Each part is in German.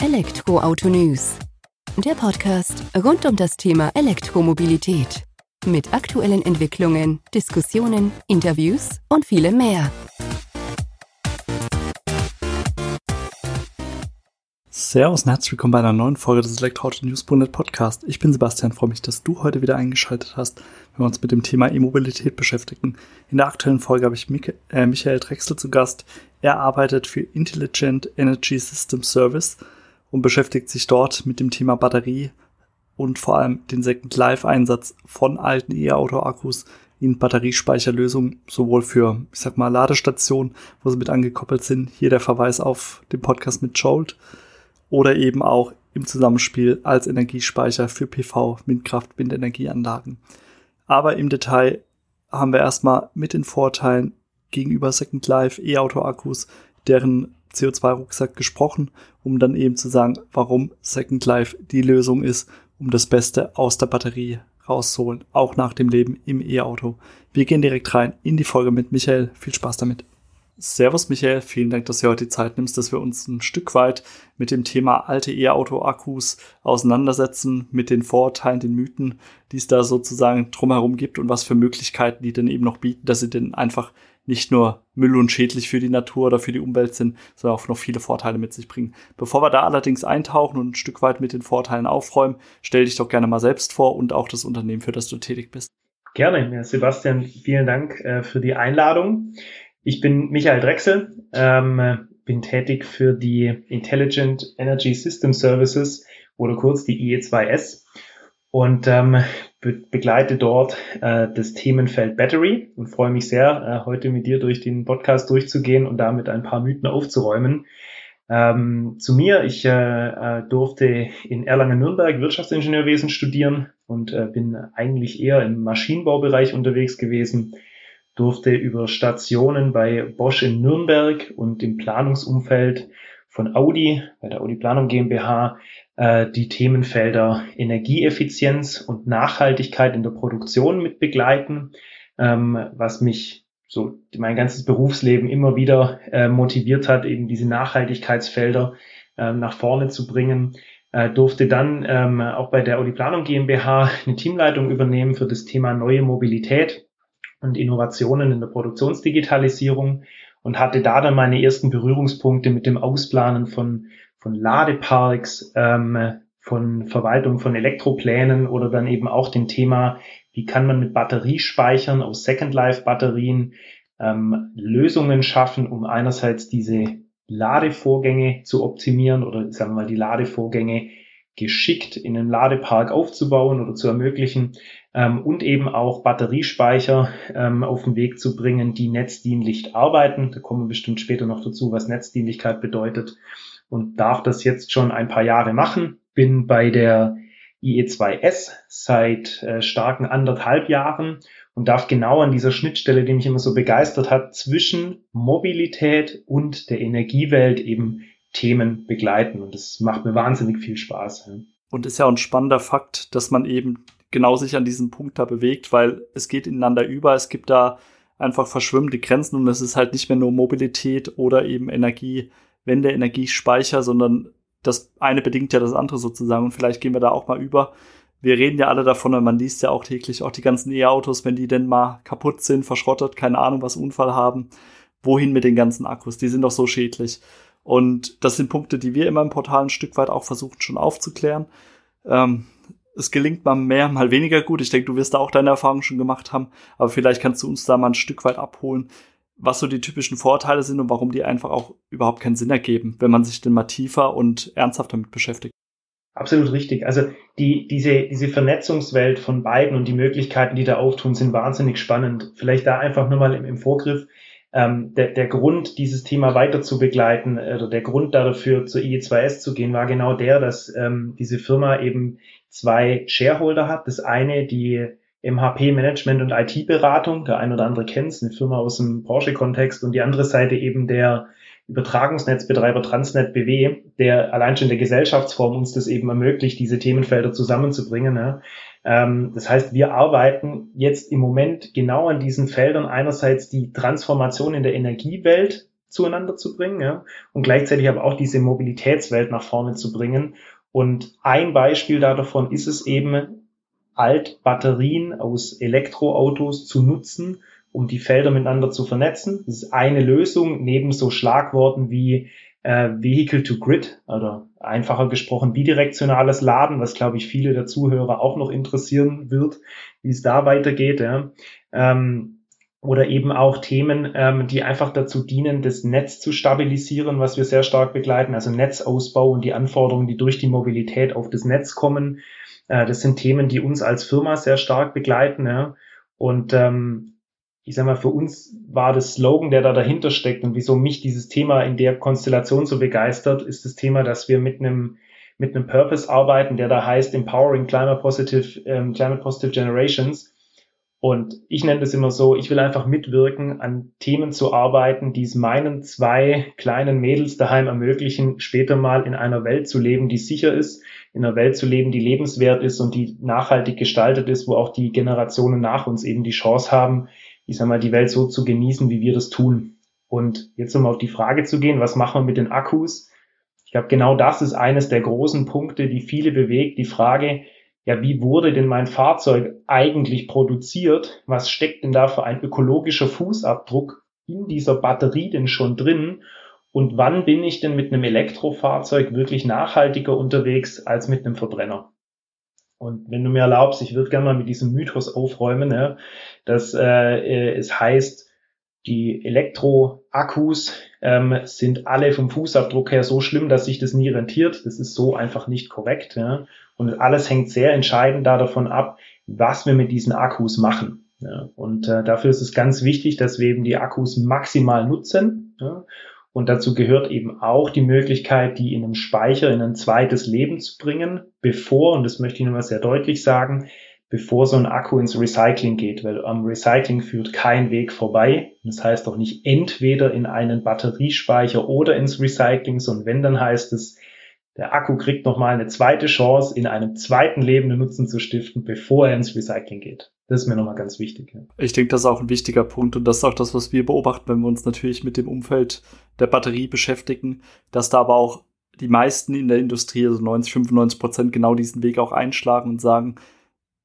Elektroauto News. Der Podcast rund um das Thema Elektromobilität. Mit aktuellen Entwicklungen, Diskussionen, Interviews und vielem mehr. Servus und herzlich willkommen bei einer neuen Folge des Elektroauto News.net Podcast. Ich bin Sebastian, freue mich, dass du heute wieder eingeschaltet hast, wenn wir uns mit dem Thema E-Mobilität beschäftigen. In der aktuellen Folge habe ich Mik äh, Michael Drechsel zu Gast. Er arbeitet für Intelligent Energy System Service und beschäftigt sich dort mit dem Thema Batterie und vor allem den Second Life Einsatz von alten E-Auto-Akkus in Batteriespeicherlösungen, sowohl für, ich sag mal, Ladestationen, wo sie mit angekoppelt sind. Hier der Verweis auf den Podcast mit Jolt oder eben auch im Zusammenspiel als Energiespeicher für PV, Windkraft, Windenergieanlagen. Aber im Detail haben wir erstmal mit den Vorteilen gegenüber Second Life E-Auto-Akkus, deren CO2-Rucksack gesprochen, um dann eben zu sagen, warum Second Life die Lösung ist, um das Beste aus der Batterie rauszuholen, auch nach dem Leben im E-Auto. Wir gehen direkt rein in die Folge mit Michael. Viel Spaß damit. Servus Michael, vielen Dank, dass du heute die Zeit nimmst, dass wir uns ein Stück weit mit dem Thema alte E-Auto-Akkus auseinandersetzen, mit den Vorurteilen, den Mythen, die es da sozusagen drumherum gibt und was für Möglichkeiten die denn eben noch bieten, dass sie denn einfach nicht nur Müll und schädlich für die Natur oder für die Umwelt sind, sondern auch noch viele Vorteile mit sich bringen. Bevor wir da allerdings eintauchen und ein Stück weit mit den Vorteilen aufräumen, stell dich doch gerne mal selbst vor und auch das Unternehmen, für das du tätig bist. Gerne, Sebastian, vielen Dank äh, für die Einladung. Ich bin Michael Drechsel, ähm, bin tätig für die Intelligent Energy System Services oder kurz die IE2S und ähm, be begleite dort äh, das Themenfeld Battery und freue mich sehr, äh, heute mit dir durch den Podcast durchzugehen und damit ein paar Mythen aufzuräumen. Ähm, zu mir, ich äh, äh durfte in Erlangen-Nürnberg Wirtschaftsingenieurwesen studieren und äh, bin eigentlich eher im Maschinenbaubereich unterwegs gewesen durfte über Stationen bei Bosch in Nürnberg und im Planungsumfeld von Audi, bei der Audi Planung GmbH, die Themenfelder Energieeffizienz und Nachhaltigkeit in der Produktion mit begleiten, ähm, was mich so mein ganzes Berufsleben immer wieder äh, motiviert hat, eben diese Nachhaltigkeitsfelder äh, nach vorne zu bringen. Äh, durfte dann ähm, auch bei der Audi Planung GmbH eine Teamleitung übernehmen für das Thema neue Mobilität und Innovationen in der Produktionsdigitalisierung und hatte da dann meine ersten Berührungspunkte mit dem Ausplanen von, von Ladeparks, ähm, von Verwaltung von Elektroplänen oder dann eben auch dem Thema, wie kann man mit Batteriespeichern aus Second Life Batterien ähm, Lösungen schaffen, um einerseits diese Ladevorgänge zu optimieren oder sagen wir mal die Ladevorgänge geschickt in einem Ladepark aufzubauen oder zu ermöglichen ähm, und eben auch Batteriespeicher ähm, auf den Weg zu bringen, die netzdienlich arbeiten. Da kommen wir bestimmt später noch dazu, was Netzdienlichkeit bedeutet und darf das jetzt schon ein paar Jahre machen. Bin bei der IE2S seit äh, starken anderthalb Jahren und darf genau an dieser Schnittstelle, die mich immer so begeistert hat, zwischen Mobilität und der Energiewelt eben Themen begleiten. Und das macht mir wahnsinnig viel Spaß. Und ist ja auch ein spannender Fakt, dass man eben genau sich an diesem Punkt da bewegt, weil es geht ineinander über. Es gibt da einfach verschwimmende Grenzen und es ist halt nicht mehr nur Mobilität oder eben Energiewende, Energiespeicher, sondern das eine bedingt ja das andere sozusagen. Und vielleicht gehen wir da auch mal über. Wir reden ja alle davon und man liest ja auch täglich auch die ganzen E-Autos, wenn die denn mal kaputt sind, verschrottet, keine Ahnung, was Unfall haben. Wohin mit den ganzen Akkus? Die sind doch so schädlich. Und das sind Punkte, die wir immer im Portal ein Stück weit auch versuchen schon aufzuklären. Ähm, es gelingt mal mehr, mal weniger gut. Ich denke, du wirst da auch deine Erfahrungen schon gemacht haben. Aber vielleicht kannst du uns da mal ein Stück weit abholen, was so die typischen Vorteile sind und warum die einfach auch überhaupt keinen Sinn ergeben, wenn man sich denn mal tiefer und ernsthaft damit beschäftigt. Absolut richtig. Also die, diese, diese Vernetzungswelt von beiden und die Möglichkeiten, die da auftun, sind wahnsinnig spannend. Vielleicht da einfach nur mal im, im Vorgriff ähm, der, der Grund, dieses Thema weiter zu begleiten äh, oder der Grund dafür zur IE2S zu gehen, war genau der, dass ähm, diese Firma eben zwei Shareholder hat. Das eine die MHP Management und IT Beratung, der ein oder andere kennt es, eine Firma aus dem Porsche-Kontext und die andere Seite eben der Übertragungsnetzbetreiber Transnet BW, der allein schon der Gesellschaftsform uns das eben ermöglicht, diese Themenfelder zusammenzubringen. Ja. Ähm, das heißt, wir arbeiten jetzt im Moment genau an diesen Feldern einerseits die Transformation in der Energiewelt zueinander zu bringen ja, und gleichzeitig aber auch diese Mobilitätswelt nach vorne zu bringen. Und ein Beispiel davon ist es eben, Altbatterien aus Elektroautos zu nutzen, um die Felder miteinander zu vernetzen. Das ist eine Lösung neben so Schlagworten wie äh, Vehicle to Grid oder einfacher gesprochen bidirektionales Laden, was glaube ich viele der Zuhörer auch noch interessieren wird, wie es da weitergeht. Ja. Ähm, oder eben auch Themen, ähm, die einfach dazu dienen, das Netz zu stabilisieren, was wir sehr stark begleiten, also Netzausbau und die Anforderungen, die durch die Mobilität auf das Netz kommen. Äh, das sind Themen, die uns als Firma sehr stark begleiten. Ja. Und ähm, ich sag mal, für uns war das Slogan, der da dahinter steckt und wieso mich dieses Thema in der Konstellation so begeistert, ist das Thema, dass wir mit einem mit einem Purpose arbeiten, der da heißt Empowering Climate Positive, ähm, Climate Positive Generations. Und ich nenne das immer so, ich will einfach mitwirken, an Themen zu arbeiten, die es meinen zwei kleinen Mädels daheim ermöglichen, später mal in einer Welt zu leben, die sicher ist, in einer Welt zu leben, die lebenswert ist und die nachhaltig gestaltet ist, wo auch die Generationen nach uns eben die Chance haben, ich sag mal, die Welt so zu genießen, wie wir das tun. Und jetzt um auf die Frage zu gehen, was machen wir mit den Akkus? Ich glaube, genau das ist eines der großen Punkte, die viele bewegt. Die Frage, ja, wie wurde denn mein Fahrzeug eigentlich produziert? Was steckt denn da für ein ökologischer Fußabdruck in dieser Batterie denn schon drin? Und wann bin ich denn mit einem Elektrofahrzeug wirklich nachhaltiger unterwegs als mit einem Verbrenner? Und wenn du mir erlaubst, ich würde gerne mal mit diesem Mythos aufräumen, ja, dass äh, äh, es heißt, die Elektroakkus ähm, sind alle vom Fußabdruck her so schlimm, dass sich das nie rentiert. Das ist so einfach nicht korrekt. Ja. Und alles hängt sehr entscheidend da davon ab, was wir mit diesen Akkus machen. Ja, und äh, dafür ist es ganz wichtig, dass wir eben die Akkus maximal nutzen. Ja, und dazu gehört eben auch die Möglichkeit, die in einem Speicher in ein zweites Leben zu bringen, bevor, und das möchte ich nochmal sehr deutlich sagen, bevor so ein Akku ins Recycling geht, weil am Recycling führt kein Weg vorbei. Das heißt auch nicht entweder in einen Batteriespeicher oder ins Recycling, sondern wenn, dann heißt es, der Akku kriegt nochmal eine zweite Chance, in einem zweiten Leben einen Nutzen zu stiften, bevor er ins Recycling geht. Das ist mir nochmal ganz wichtig. Ja. Ich denke, das ist auch ein wichtiger Punkt und das ist auch das, was wir beobachten, wenn wir uns natürlich mit dem Umfeld der Batterie beschäftigen, dass da aber auch die meisten in der Industrie, also 90, 95 Prozent, genau diesen Weg auch einschlagen und sagen,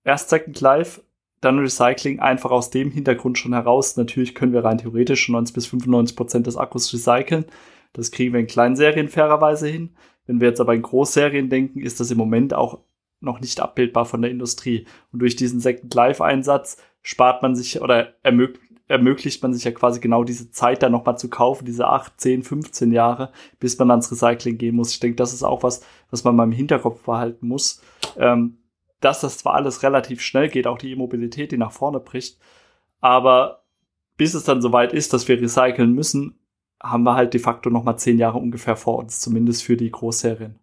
erst Second Life, dann Recycling, einfach aus dem Hintergrund schon heraus. Natürlich können wir rein theoretisch 90 bis 95 Prozent des Akkus recyceln. Das kriegen wir in kleinen Serien fairerweise hin. Wenn wir jetzt aber in Großserien denken, ist das im Moment auch noch nicht abbildbar von der Industrie. Und durch diesen Second Life Einsatz spart man sich oder ermöglicht ermöglicht man sich ja quasi genau diese Zeit dann nochmal zu kaufen, diese 8, 10, 15 Jahre, bis man ans Recycling gehen muss. Ich denke, das ist auch was, was man mal im Hinterkopf behalten muss, ähm, dass das zwar alles relativ schnell geht, auch die E-Mobilität, die nach vorne bricht, aber bis es dann soweit ist, dass wir recyceln müssen, haben wir halt de facto noch mal zehn Jahre ungefähr vor uns, zumindest für die Großserien.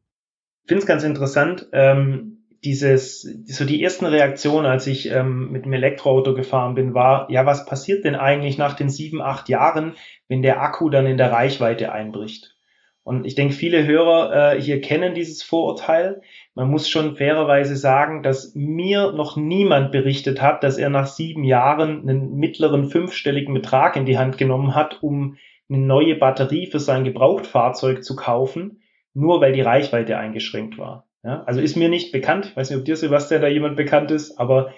Ich finde es ganz interessant, ähm, dieses, so die ersten Reaktionen, als ich ähm, mit dem Elektroauto gefahren bin, war, ja, was passiert denn eigentlich nach den sieben, acht Jahren, wenn der Akku dann in der Reichweite einbricht? Und ich denke, viele Hörer äh, hier kennen dieses Vorurteil. Man muss schon fairerweise sagen, dass mir noch niemand berichtet hat, dass er nach sieben Jahren einen mittleren fünfstelligen Betrag in die Hand genommen hat, um eine neue Batterie für sein Gebrauchtfahrzeug zu kaufen, nur weil die Reichweite eingeschränkt war. Ja, also ist mir nicht bekannt. Ich weiß nicht, ob dir, Sebastian, da jemand bekannt ist, aber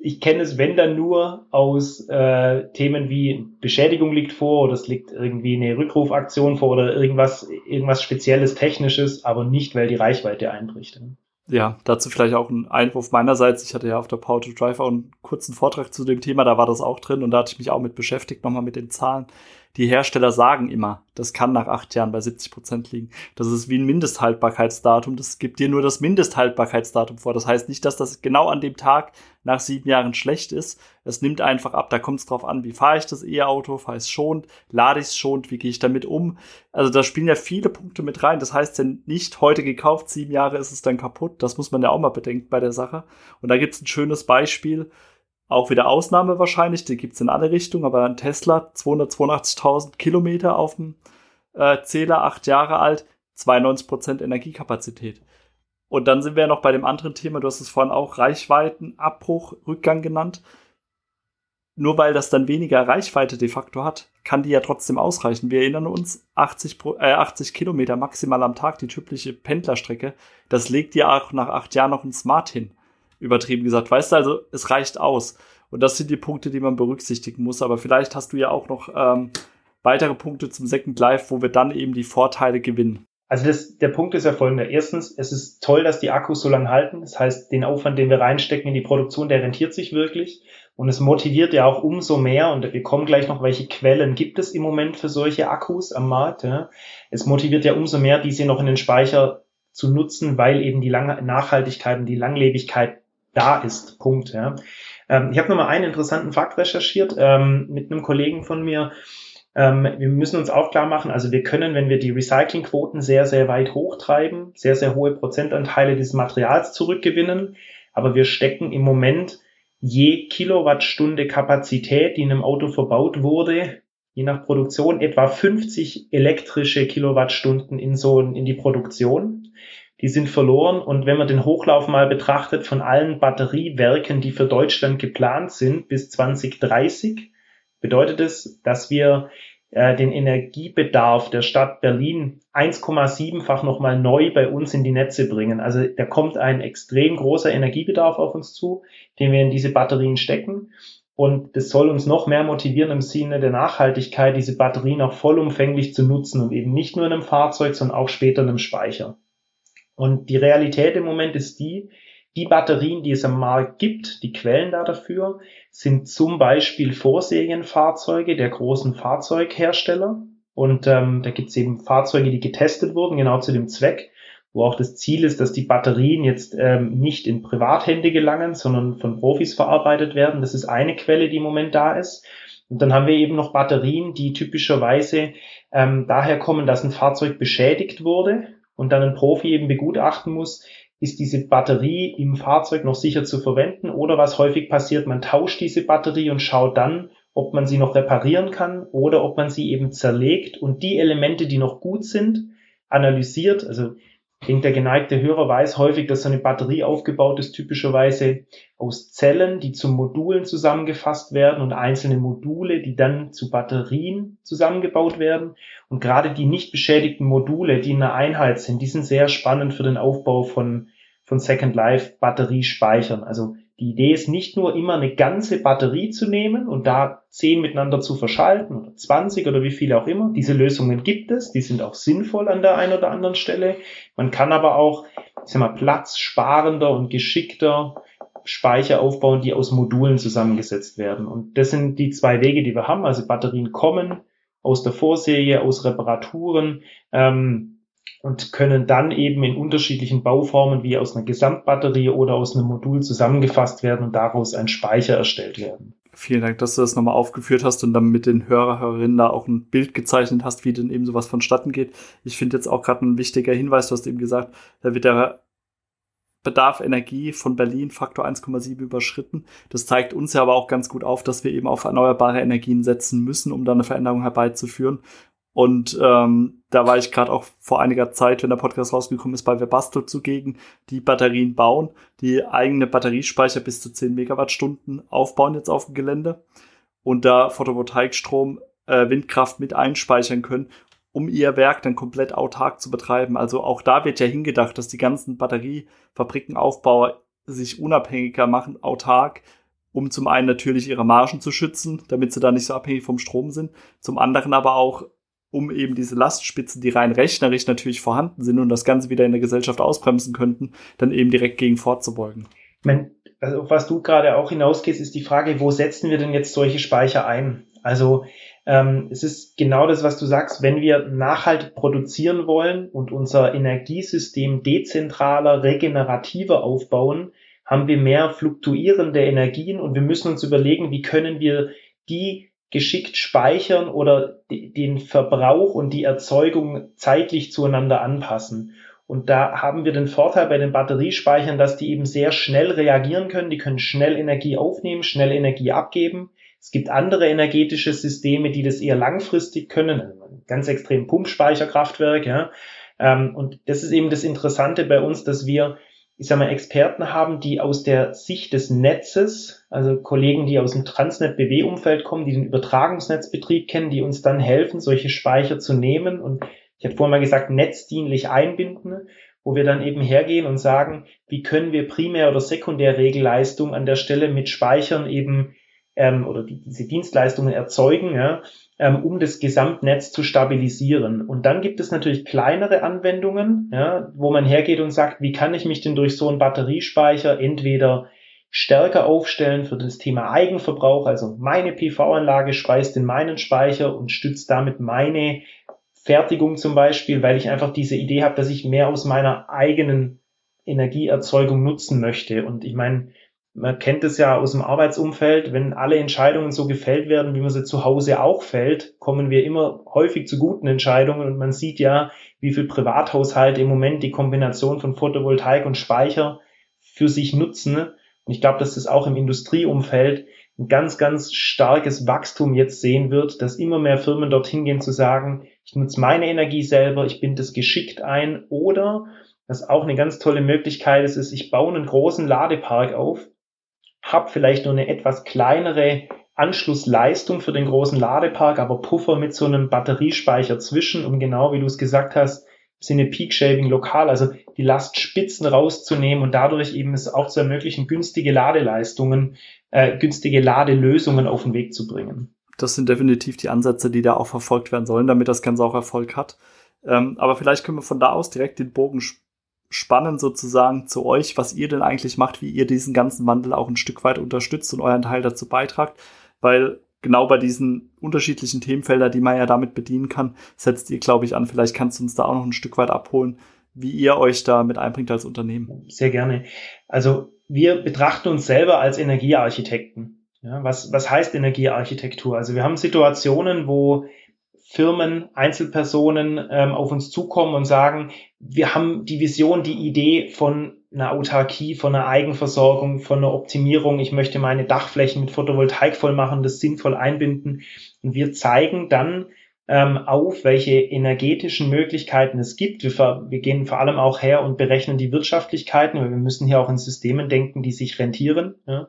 ich kenne es, wenn dann nur aus äh, Themen wie Beschädigung liegt vor oder es liegt irgendwie eine Rückrufaktion vor oder irgendwas, irgendwas Spezielles, Technisches, aber nicht, weil die Reichweite einbricht. Ja, dazu vielleicht auch ein Einwurf meinerseits. Ich hatte ja auf der Power to Drive auch einen kurzen Vortrag zu dem Thema, da war das auch drin und da hatte ich mich auch mit beschäftigt, nochmal mit den Zahlen die Hersteller sagen immer, das kann nach acht Jahren bei 70 Prozent liegen. Das ist wie ein Mindesthaltbarkeitsdatum. Das gibt dir nur das Mindesthaltbarkeitsdatum vor. Das heißt nicht, dass das genau an dem Tag nach sieben Jahren schlecht ist. Es nimmt einfach ab. Da kommt es drauf an, wie fahre ich das E-Auto, fahre ich es schont, lade ich es schont, wie gehe ich damit um. Also da spielen ja viele Punkte mit rein. Das heißt ja nicht heute gekauft, sieben Jahre ist es dann kaputt. Das muss man ja auch mal bedenken bei der Sache. Und da gibt es ein schönes Beispiel auch wieder Ausnahme wahrscheinlich, die gibt's in alle Richtungen, aber ein Tesla, 282.000 Kilometer auf dem äh, Zähler, acht Jahre alt, 92% Energiekapazität. Und dann sind wir noch bei dem anderen Thema, du hast es vorhin auch Reichweitenabbruch, Rückgang genannt. Nur weil das dann weniger Reichweite de facto hat, kann die ja trotzdem ausreichen. Wir erinnern uns, 80, äh, 80 Kilometer maximal am Tag, die typische Pendlerstrecke, das legt ja auch nach acht Jahren noch ein Smart hin. Übertrieben gesagt. Weißt du, also es reicht aus. Und das sind die Punkte, die man berücksichtigen muss. Aber vielleicht hast du ja auch noch ähm, weitere Punkte zum Second Life, wo wir dann eben die Vorteile gewinnen. Also das, der Punkt ist ja folgender. Erstens, es ist toll, dass die Akkus so lange halten. Das heißt, den Aufwand, den wir reinstecken in die Produktion, der rentiert sich wirklich. Und es motiviert ja auch umso mehr, und wir kommen gleich noch, welche Quellen gibt es im Moment für solche Akkus am Markt. Ja. Es motiviert ja umso mehr, diese noch in den Speicher zu nutzen, weil eben die Lang Nachhaltigkeit und die Langlebigkeit da ist. Punkt. Ja. Ähm, ich habe nochmal einen interessanten Fakt recherchiert ähm, mit einem Kollegen von mir. Ähm, wir müssen uns auch klar machen, also wir können, wenn wir die Recyclingquoten sehr, sehr weit hochtreiben, sehr, sehr hohe Prozentanteile des Materials zurückgewinnen, aber wir stecken im Moment je Kilowattstunde Kapazität, die in einem Auto verbaut wurde, je nach Produktion etwa 50 elektrische Kilowattstunden in so in die Produktion. Die sind verloren und wenn man den Hochlauf mal betrachtet von allen Batteriewerken, die für Deutschland geplant sind bis 2030, bedeutet es, dass wir äh, den Energiebedarf der Stadt Berlin 1,7-fach nochmal neu bei uns in die Netze bringen. Also da kommt ein extrem großer Energiebedarf auf uns zu, den wir in diese Batterien stecken. Und das soll uns noch mehr motivieren im Sinne der Nachhaltigkeit, diese Batterien auch vollumfänglich zu nutzen und eben nicht nur in einem Fahrzeug, sondern auch später in einem Speicher. Und die Realität im Moment ist die, die Batterien, die es am Markt gibt, die Quellen da dafür, sind zum Beispiel Vorserienfahrzeuge der großen Fahrzeughersteller. Und ähm, da gibt es eben Fahrzeuge, die getestet wurden, genau zu dem Zweck, wo auch das Ziel ist, dass die Batterien jetzt ähm, nicht in Privathände gelangen, sondern von Profis verarbeitet werden. Das ist eine Quelle, die im Moment da ist. Und dann haben wir eben noch Batterien, die typischerweise ähm, daher kommen, dass ein Fahrzeug beschädigt wurde und dann ein Profi eben begutachten muss, ist diese Batterie im Fahrzeug noch sicher zu verwenden oder was häufig passiert, man tauscht diese Batterie und schaut dann, ob man sie noch reparieren kann oder ob man sie eben zerlegt und die Elemente, die noch gut sind, analysiert. Also ich denke, der geneigte Hörer weiß häufig, dass so eine Batterie aufgebaut ist, typischerweise aus Zellen, die zu Modulen zusammengefasst werden und einzelne Module, die dann zu Batterien zusammengebaut werden. Und gerade die nicht beschädigten Module, die in einer Einheit sind, die sind sehr spannend für den Aufbau von, von Second Life Batteriespeichern. Also die Idee ist nicht nur immer eine ganze Batterie zu nehmen und da zehn miteinander zu verschalten oder 20 oder wie viele auch immer. Diese Lösungen gibt es, die sind auch sinnvoll an der einen oder anderen Stelle. Man kann aber auch, ich sag mal, platzsparender und geschickter Speicher aufbauen, die aus Modulen zusammengesetzt werden. Und das sind die zwei Wege, die wir haben. Also Batterien kommen aus der Vorserie, aus Reparaturen. Ähm, und können dann eben in unterschiedlichen Bauformen wie aus einer Gesamtbatterie oder aus einem Modul zusammengefasst werden und daraus ein Speicher erstellt werden. Vielen Dank, dass du das nochmal aufgeführt hast und dann mit den Hörer, Hörerinnen da auch ein Bild gezeichnet hast, wie denn eben sowas vonstatten geht. Ich finde jetzt auch gerade ein wichtiger Hinweis, du hast eben gesagt, da wird der Bedarf Energie von Berlin Faktor 1,7 überschritten. Das zeigt uns ja aber auch ganz gut auf, dass wir eben auf erneuerbare Energien setzen müssen, um da eine Veränderung herbeizuführen. Und ähm, da war ich gerade auch vor einiger Zeit, wenn der Podcast rausgekommen ist, bei Webasto zugegen, die Batterien bauen, die eigene Batteriespeicher bis zu 10 Megawattstunden aufbauen jetzt auf dem Gelände und da Photovoltaikstrom, äh, Windkraft mit einspeichern können, um ihr Werk dann komplett autark zu betreiben. Also auch da wird ja hingedacht, dass die ganzen Batteriefabriken, Aufbauer sich unabhängiger machen, autark, um zum einen natürlich ihre Margen zu schützen, damit sie da nicht so abhängig vom Strom sind, zum anderen aber auch um eben diese Lastspitzen, die rein rechnerisch natürlich vorhanden sind und das Ganze wieder in der Gesellschaft ausbremsen könnten, dann eben direkt gegen vorzubeugen. Meine, also was du gerade auch hinausgehst, ist die Frage, wo setzen wir denn jetzt solche Speicher ein? Also ähm, es ist genau das, was du sagst, wenn wir nachhaltig produzieren wollen und unser Energiesystem dezentraler, regenerativer aufbauen, haben wir mehr fluktuierende Energien und wir müssen uns überlegen, wie können wir die geschickt speichern oder den Verbrauch und die Erzeugung zeitlich zueinander anpassen. Und da haben wir den Vorteil bei den Batteriespeichern, dass die eben sehr schnell reagieren können. Die können schnell Energie aufnehmen, schnell Energie abgeben. Es gibt andere energetische Systeme, die das eher langfristig können. Ganz extrem Pumpspeicherkraftwerk, ja. Ähm, und das ist eben das Interessante bei uns, dass wir ich sage mal, Experten haben, die aus der Sicht des Netzes, also Kollegen, die aus dem Transnet-BW-Umfeld kommen, die den Übertragungsnetzbetrieb kennen, die uns dann helfen, solche Speicher zu nehmen. Und ich hatte vorhin mal gesagt, netzdienlich einbinden, wo wir dann eben hergehen und sagen, wie können wir Primär- oder Sekundärregelleistung an der Stelle mit Speichern eben ähm, oder die, diese Dienstleistungen erzeugen, ja, ähm, um das Gesamtnetz zu stabilisieren. Und dann gibt es natürlich kleinere Anwendungen, ja, wo man hergeht und sagt, wie kann ich mich denn durch so einen Batteriespeicher entweder stärker aufstellen für das Thema Eigenverbrauch, also meine PV-Anlage speist in meinen Speicher und stützt damit meine Fertigung zum Beispiel, weil ich einfach diese Idee habe, dass ich mehr aus meiner eigenen Energieerzeugung nutzen möchte. Und ich meine, man kennt es ja aus dem Arbeitsumfeld, wenn alle Entscheidungen so gefällt werden, wie man sie zu Hause auch fällt, kommen wir immer häufig zu guten Entscheidungen und man sieht ja, wie viel Privathaushalte im Moment die Kombination von Photovoltaik und Speicher für sich nutzen. Und ich glaube, dass das auch im Industrieumfeld ein ganz, ganz starkes Wachstum jetzt sehen wird, dass immer mehr Firmen dorthin gehen zu sagen, ich nutze meine Energie selber, ich binde das geschickt ein oder was auch eine ganz tolle Möglichkeit ist, ist, ich baue einen großen Ladepark auf habe vielleicht nur eine etwas kleinere Anschlussleistung für den großen Ladepark, aber Puffer mit so einem Batteriespeicher zwischen, um genau wie du es gesagt hast, im Sinne Peak Shaving lokal, also die Lastspitzen rauszunehmen und dadurch eben es auch zu ermöglichen, günstige Ladeleistungen, äh, günstige Ladelösungen auf den Weg zu bringen. Das sind definitiv die Ansätze, die da auch verfolgt werden sollen, damit das Ganze auch Erfolg hat. Ähm, aber vielleicht können wir von da aus direkt den Bogen spannend sozusagen zu euch, was ihr denn eigentlich macht, wie ihr diesen ganzen Wandel auch ein Stück weit unterstützt und euren Teil dazu beitragt, weil genau bei diesen unterschiedlichen Themenfeldern, die man ja damit bedienen kann, setzt ihr, glaube ich, an. Vielleicht kannst du uns da auch noch ein Stück weit abholen, wie ihr euch da mit einbringt als Unternehmen. Sehr gerne. Also wir betrachten uns selber als Energiearchitekten. Ja, was, was heißt Energiearchitektur? Also wir haben Situationen, wo Firmen, Einzelpersonen ähm, auf uns zukommen und sagen, wir haben die Vision, die Idee von einer Autarkie, von einer Eigenversorgung, von einer Optimierung. Ich möchte meine Dachflächen mit Photovoltaik voll machen, das sinnvoll einbinden. Und wir zeigen dann ähm, auf, welche energetischen Möglichkeiten es gibt. Wir, wir gehen vor allem auch her und berechnen die Wirtschaftlichkeiten, weil wir müssen hier auch in Systemen denken, die sich rentieren. Ja.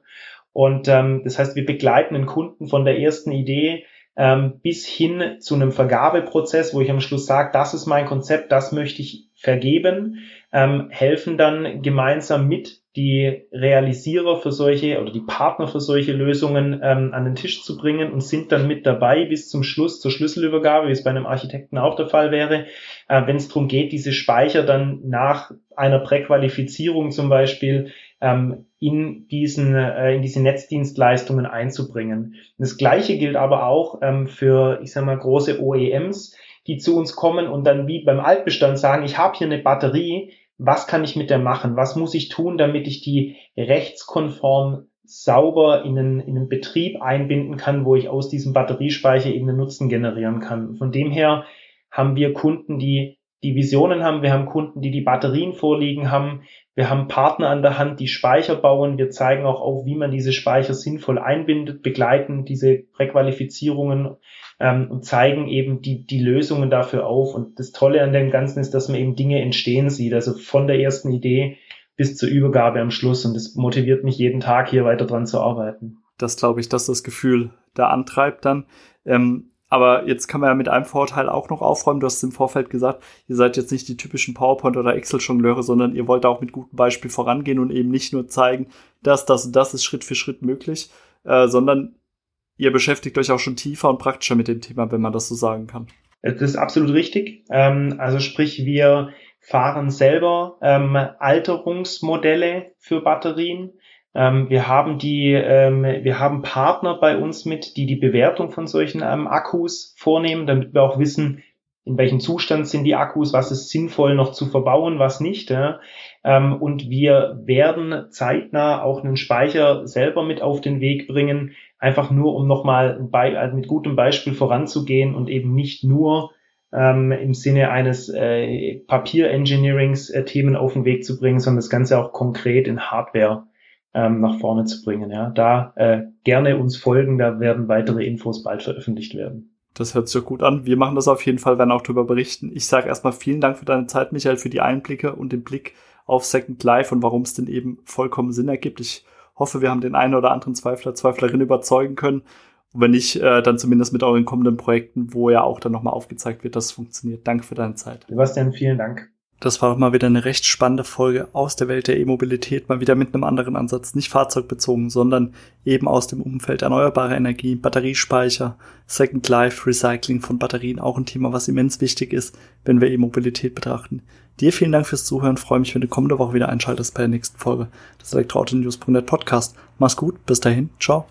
Und ähm, das heißt, wir begleiten den Kunden von der ersten Idee ähm, bis hin zu einem Vergabeprozess, wo ich am Schluss sage, das ist mein Konzept, das möchte ich vergeben, ähm, helfen dann gemeinsam mit die Realisierer für solche oder die Partner für solche Lösungen ähm, an den Tisch zu bringen und sind dann mit dabei bis zum Schluss zur Schlüsselübergabe, wie es bei einem Architekten auch der Fall wäre, äh, wenn es darum geht, diese Speicher dann nach einer Präqualifizierung zum Beispiel ähm, in diesen äh, in diese Netzdienstleistungen einzubringen. Das Gleiche gilt aber auch ähm, für, ich sag mal, große OEMs, die zu uns kommen und dann wie beim Altbestand sagen, ich habe hier eine Batterie, was kann ich mit der machen? Was muss ich tun, damit ich die rechtskonform sauber in einen, in einen Betrieb einbinden kann, wo ich aus diesem Batteriespeicher eben einen Nutzen generieren kann. Von dem her haben wir Kunden, die die Visionen haben, wir haben Kunden, die die Batterien vorliegen haben, wir haben Partner an der Hand, die Speicher bauen, wir zeigen auch auf, wie man diese Speicher sinnvoll einbindet, begleiten diese Präqualifizierungen ähm, und zeigen eben die, die Lösungen dafür auf. Und das Tolle an dem Ganzen ist, dass man eben Dinge entstehen sieht, also von der ersten Idee bis zur Übergabe am Schluss. Und das motiviert mich jeden Tag hier weiter dran zu arbeiten. Das glaube ich, dass das Gefühl da antreibt dann. Ähm, aber jetzt kann man ja mit einem Vorteil auch noch aufräumen. Du hast im Vorfeld gesagt, ihr seid jetzt nicht die typischen PowerPoint- oder Excel-Jongleure, sondern ihr wollt auch mit gutem Beispiel vorangehen und eben nicht nur zeigen, dass das und das ist Schritt für Schritt möglich, äh, sondern ihr beschäftigt euch auch schon tiefer und praktischer mit dem Thema, wenn man das so sagen kann. Das ist absolut richtig. Ähm, also sprich, wir fahren selber ähm, Alterungsmodelle für Batterien. Ähm, wir haben die, ähm, wir haben Partner bei uns mit, die die Bewertung von solchen ähm, Akkus vornehmen, damit wir auch wissen, in welchem Zustand sind die Akkus, was ist sinnvoll noch zu verbauen, was nicht. Ja? Ähm, und wir werden zeitnah auch einen Speicher selber mit auf den Weg bringen, einfach nur um nochmal also mit gutem Beispiel voranzugehen und eben nicht nur ähm, im Sinne eines äh, Papier-Engineerings äh, Themen auf den Weg zu bringen, sondern das Ganze auch konkret in Hardware ähm, nach vorne zu bringen. Ja, da äh, gerne uns folgen, da werden weitere Infos bald veröffentlicht werden. Das hört sich gut an. Wir machen das auf jeden Fall, werden auch darüber berichten. Ich sage erstmal vielen Dank für deine Zeit, Michael, für die Einblicke und den Blick auf Second Life und warum es denn eben vollkommen Sinn ergibt. Ich hoffe, wir haben den einen oder anderen Zweifler, Zweiflerin überzeugen können. Und wenn nicht, äh, dann zumindest mit euren kommenden Projekten, wo ja auch dann nochmal aufgezeigt wird, dass es funktioniert. Danke für deine Zeit. Sebastian, vielen Dank. Das war mal wieder eine recht spannende Folge aus der Welt der E-Mobilität, mal wieder mit einem anderen Ansatz, nicht fahrzeugbezogen, sondern eben aus dem Umfeld erneuerbare Energie, Batteriespeicher, Second Life, Recycling von Batterien, auch ein Thema, was immens wichtig ist, wenn wir E-Mobilität betrachten. Dir vielen Dank fürs Zuhören, freue mich, wenn du kommende Woche wieder einschaltest bei der nächsten Folge des Elektroauto-News.net Podcast. Mach's gut, bis dahin, ciao.